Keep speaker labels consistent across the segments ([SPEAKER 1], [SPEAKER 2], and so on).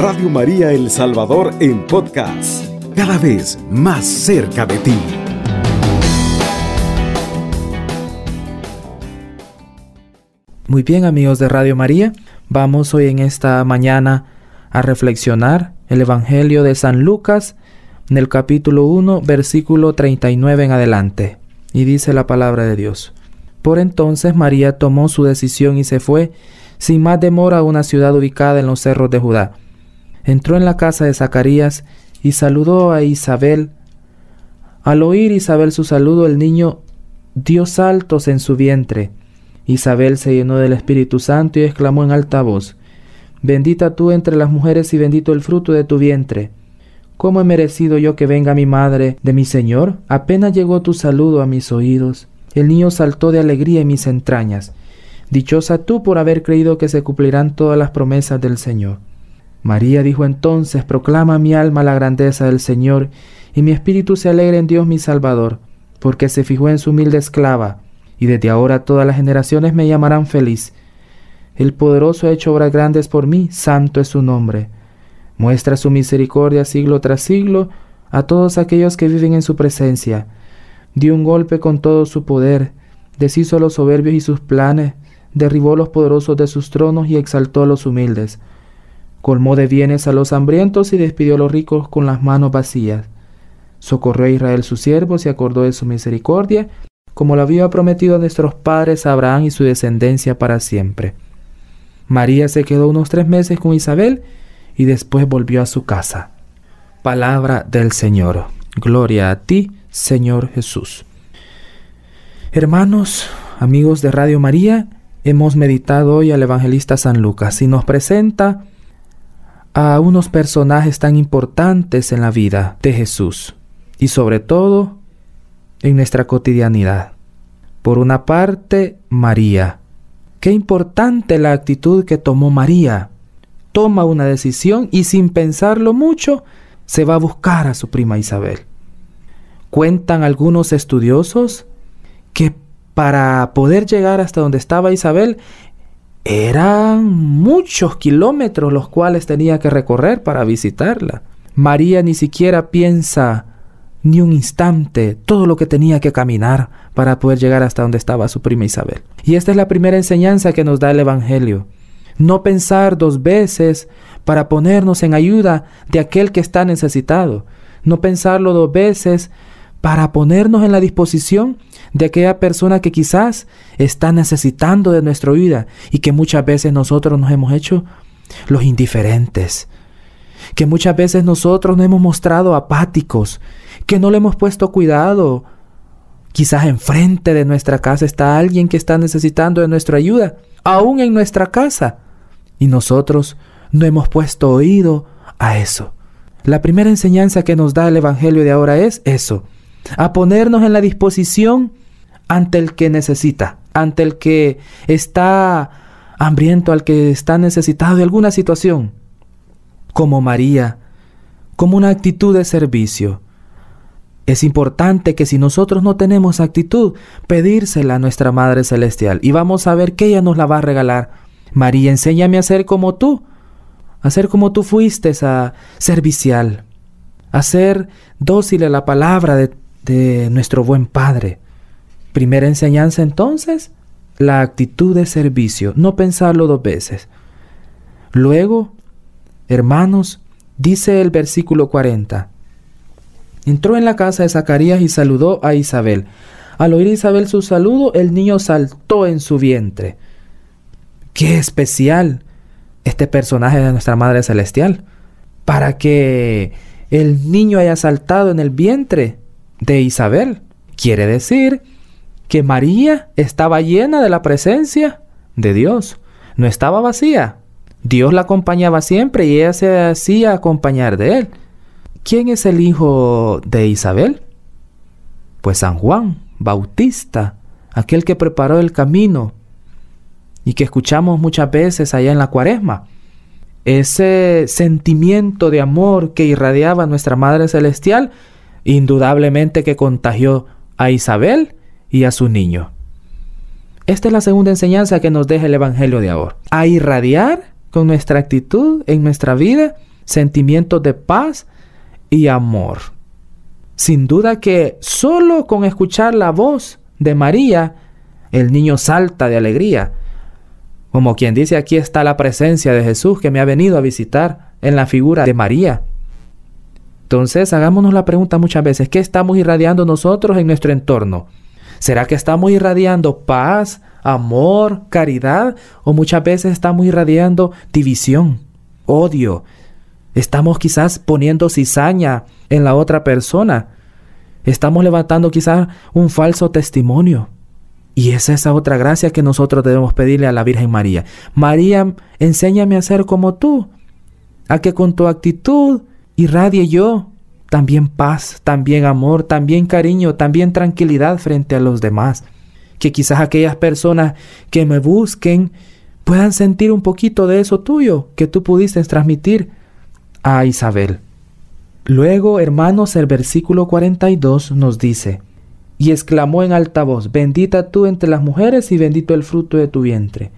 [SPEAKER 1] Radio María El Salvador en podcast, cada vez más cerca de ti.
[SPEAKER 2] Muy bien amigos de Radio María, vamos hoy en esta mañana a reflexionar el Evangelio de San Lucas en el capítulo 1, versículo 39 en adelante. Y dice la palabra de Dios. Por entonces María tomó su decisión y se fue sin más demora a una ciudad ubicada en los cerros de Judá. Entró en la casa de Zacarías y saludó a Isabel. Al oír Isabel su saludo, el niño dio saltos en su vientre. Isabel se llenó del Espíritu Santo y exclamó en alta voz, Bendita tú entre las mujeres y bendito el fruto de tu vientre. ¿Cómo he merecido yo que venga mi madre de mi Señor? Apenas llegó tu saludo a mis oídos. El niño saltó de alegría en mis entrañas. Dichosa tú por haber creído que se cumplirán todas las promesas del Señor. María dijo entonces, Proclama mi alma la grandeza del Señor, y mi espíritu se alegra en Dios mi Salvador, porque se fijó en su humilde esclava, y desde ahora todas las generaciones me llamarán feliz. El poderoso ha hecho obras grandes por mí, santo es su nombre. Muestra su misericordia siglo tras siglo a todos aquellos que viven en su presencia. Dio un golpe con todo su poder, deshizo a los soberbios y sus planes, derribó a los poderosos de sus tronos y exaltó a los humildes. Colmó de bienes a los hambrientos y despidió a los ricos con las manos vacías. Socorrió a Israel sus siervos y acordó de su misericordia, como lo había prometido a nuestros padres Abraham y su descendencia para siempre. María se quedó unos tres meses con Isabel y después volvió a su casa. Palabra del Señor. Gloria a ti, Señor Jesús. Hermanos, amigos de Radio María, hemos meditado hoy al evangelista San Lucas y nos presenta a unos personajes tan importantes en la vida de Jesús y sobre todo en nuestra cotidianidad. Por una parte, María. Qué importante la actitud que tomó María. Toma una decisión y sin pensarlo mucho, se va a buscar a su prima Isabel. Cuentan algunos estudiosos que para poder llegar hasta donde estaba Isabel, eran muchos kilómetros los cuales tenía que recorrer para visitarla. María ni siquiera piensa ni un instante todo lo que tenía que caminar para poder llegar hasta donde estaba su prima Isabel. Y esta es la primera enseñanza que nos da el Evangelio. No pensar dos veces para ponernos en ayuda de aquel que está necesitado. No pensarlo dos veces para ponernos en la disposición de aquella persona que quizás está necesitando de nuestra vida y que muchas veces nosotros nos hemos hecho los indiferentes, que muchas veces nosotros nos hemos mostrado apáticos, que no le hemos puesto cuidado. Quizás enfrente de nuestra casa está alguien que está necesitando de nuestra ayuda, aún en nuestra casa, y nosotros no hemos puesto oído a eso. La primera enseñanza que nos da el Evangelio de ahora es eso, a ponernos en la disposición ante el que necesita, ante el que está hambriento, al que está necesitado de alguna situación, como María, como una actitud de servicio. Es importante que si nosotros no tenemos actitud, pedírsela a nuestra Madre Celestial y vamos a ver que ella nos la va a regalar. María, enséñame a ser como tú, a ser como tú fuiste, a servicial, a ser dócil a la palabra de de nuestro buen Padre. Primera enseñanza entonces, la actitud de servicio, no pensarlo dos veces. Luego, hermanos, dice el versículo 40, entró en la casa de Zacarías y saludó a Isabel. Al oír Isabel su saludo, el niño saltó en su vientre. Qué especial este personaje de nuestra Madre Celestial, para que el niño haya saltado en el vientre de Isabel. Quiere decir que María estaba llena de la presencia de Dios, no estaba vacía. Dios la acompañaba siempre y ella se hacía acompañar de él. ¿Quién es el hijo de Isabel? Pues San Juan Bautista, aquel que preparó el camino y que escuchamos muchas veces allá en la cuaresma. Ese sentimiento de amor que irradiaba nuestra Madre Celestial indudablemente que contagió a Isabel y a su niño. Esta es la segunda enseñanza que nos deja el Evangelio de ahora. A irradiar con nuestra actitud en nuestra vida sentimientos de paz y amor. Sin duda que solo con escuchar la voz de María, el niño salta de alegría. Como quien dice, aquí está la presencia de Jesús que me ha venido a visitar en la figura de María. Entonces, hagámonos la pregunta muchas veces, ¿qué estamos irradiando nosotros en nuestro entorno? ¿Será que estamos irradiando paz, amor, caridad? ¿O muchas veces estamos irradiando división, odio? Estamos quizás poniendo cizaña en la otra persona. Estamos levantando quizás un falso testimonio. Y es esa otra gracia que nosotros debemos pedirle a la Virgen María. María, enséñame a ser como tú, a que con tu actitud irradie yo también paz, también amor, también cariño, también tranquilidad frente a los demás. Que quizás aquellas personas que me busquen puedan sentir un poquito de eso tuyo que tú pudiste transmitir a Isabel. Luego, hermanos, el versículo 42 nos dice, y exclamó en alta voz, bendita tú entre las mujeres y bendito el fruto de tu vientre.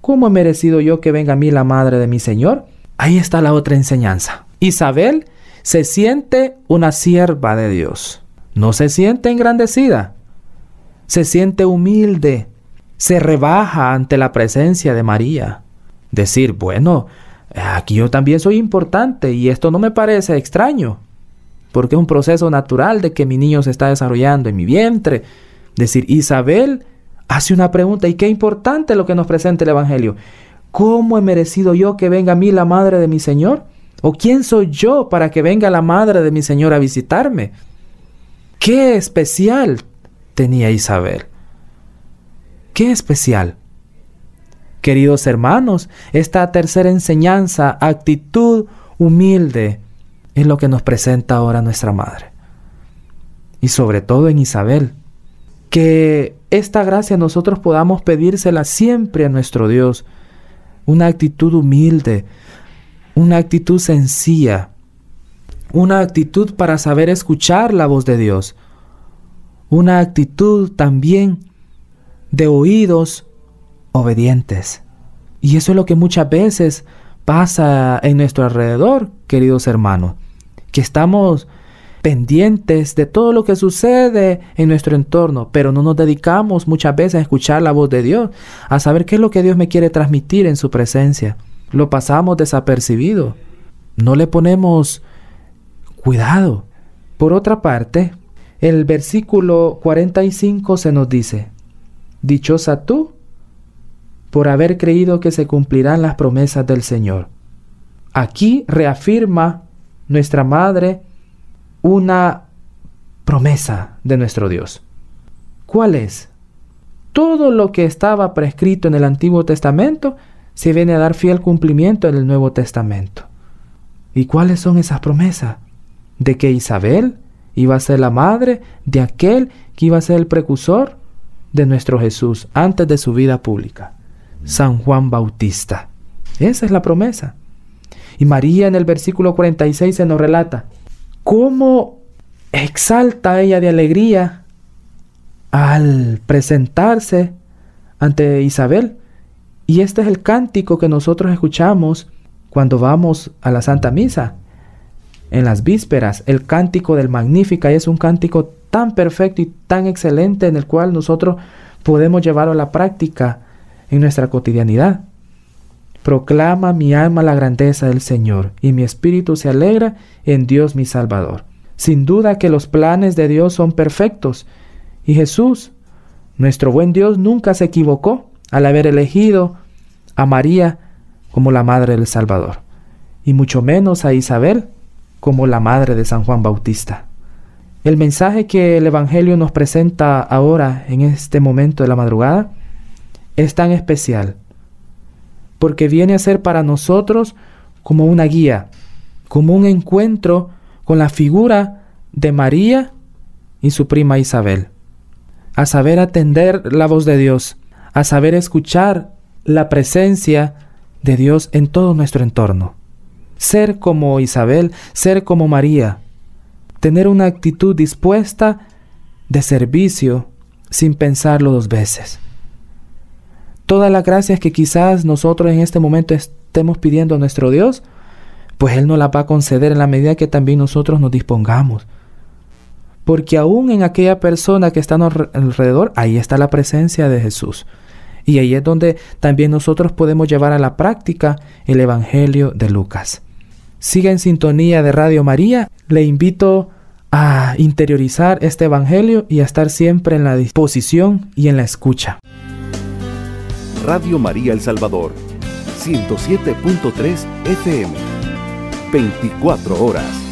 [SPEAKER 2] ¿Cómo he merecido yo que venga a mí la madre de mi Señor? Ahí está la otra enseñanza. Isabel se siente una sierva de Dios. No se siente engrandecida. Se siente humilde. Se rebaja ante la presencia de María. Decir, bueno, aquí yo también soy importante y esto no me parece extraño. Porque es un proceso natural de que mi niño se está desarrollando en mi vientre. Decir, Isabel hace una pregunta y qué importante lo que nos presenta el Evangelio. ¿Cómo he merecido yo que venga a mí la madre de mi Señor? ¿O quién soy yo para que venga la madre de mi Señor a visitarme? ¿Qué especial tenía Isabel? ¿Qué especial? Queridos hermanos, esta tercera enseñanza, actitud humilde, es lo que nos presenta ahora nuestra Madre. Y sobre todo en Isabel. Que esta gracia nosotros podamos pedírsela siempre a nuestro Dios. Una actitud humilde, una actitud sencilla, una actitud para saber escuchar la voz de Dios, una actitud también de oídos obedientes. Y eso es lo que muchas veces pasa en nuestro alrededor, queridos hermanos, que estamos pendientes de todo lo que sucede en nuestro entorno, pero no nos dedicamos muchas veces a escuchar la voz de Dios, a saber qué es lo que Dios me quiere transmitir en su presencia lo pasamos desapercibido. No le ponemos cuidado. Por otra parte, el versículo 45 se nos dice, Dichosa tú por haber creído que se cumplirán las promesas del Señor. Aquí reafirma nuestra Madre una promesa de nuestro Dios. ¿Cuál es? Todo lo que estaba prescrito en el Antiguo Testamento se viene a dar fiel cumplimiento en el Nuevo Testamento. ¿Y cuáles son esas promesas? De que Isabel iba a ser la madre de aquel que iba a ser el precursor de nuestro Jesús antes de su vida pública, San Juan Bautista. Esa es la promesa. Y María en el versículo 46 se nos relata cómo exalta ella de alegría al presentarse ante Isabel y este es el cántico que nosotros escuchamos cuando vamos a la Santa Misa. En las vísperas, el cántico del Magnífica es un cántico tan perfecto y tan excelente en el cual nosotros podemos llevarlo a la práctica en nuestra cotidianidad. Proclama mi alma la grandeza del Señor, y mi espíritu se alegra en Dios mi Salvador. Sin duda que los planes de Dios son perfectos, y Jesús, nuestro buen Dios, nunca se equivocó al haber elegido a María como la madre del Salvador, y mucho menos a Isabel como la madre de San Juan Bautista. El mensaje que el Evangelio nos presenta ahora, en este momento de la madrugada, es tan especial, porque viene a ser para nosotros como una guía, como un encuentro con la figura de María y su prima Isabel, a saber atender la voz de Dios, a saber escuchar la presencia de Dios en todo nuestro entorno. Ser como Isabel, ser como María, tener una actitud dispuesta de servicio sin pensarlo dos veces. Todas las gracias que quizás nosotros en este momento estemos pidiendo a nuestro Dios, pues Él nos la va a conceder en la medida que también nosotros nos dispongamos. Porque aún en aquella persona que está alrededor, ahí está la presencia de Jesús. Y ahí es donde también nosotros podemos llevar a la práctica el Evangelio de Lucas. Siga en sintonía de Radio María. Le invito a interiorizar este Evangelio y a estar siempre en la disposición y en la escucha.
[SPEAKER 1] Radio María El Salvador, 107.3 FM, 24 horas.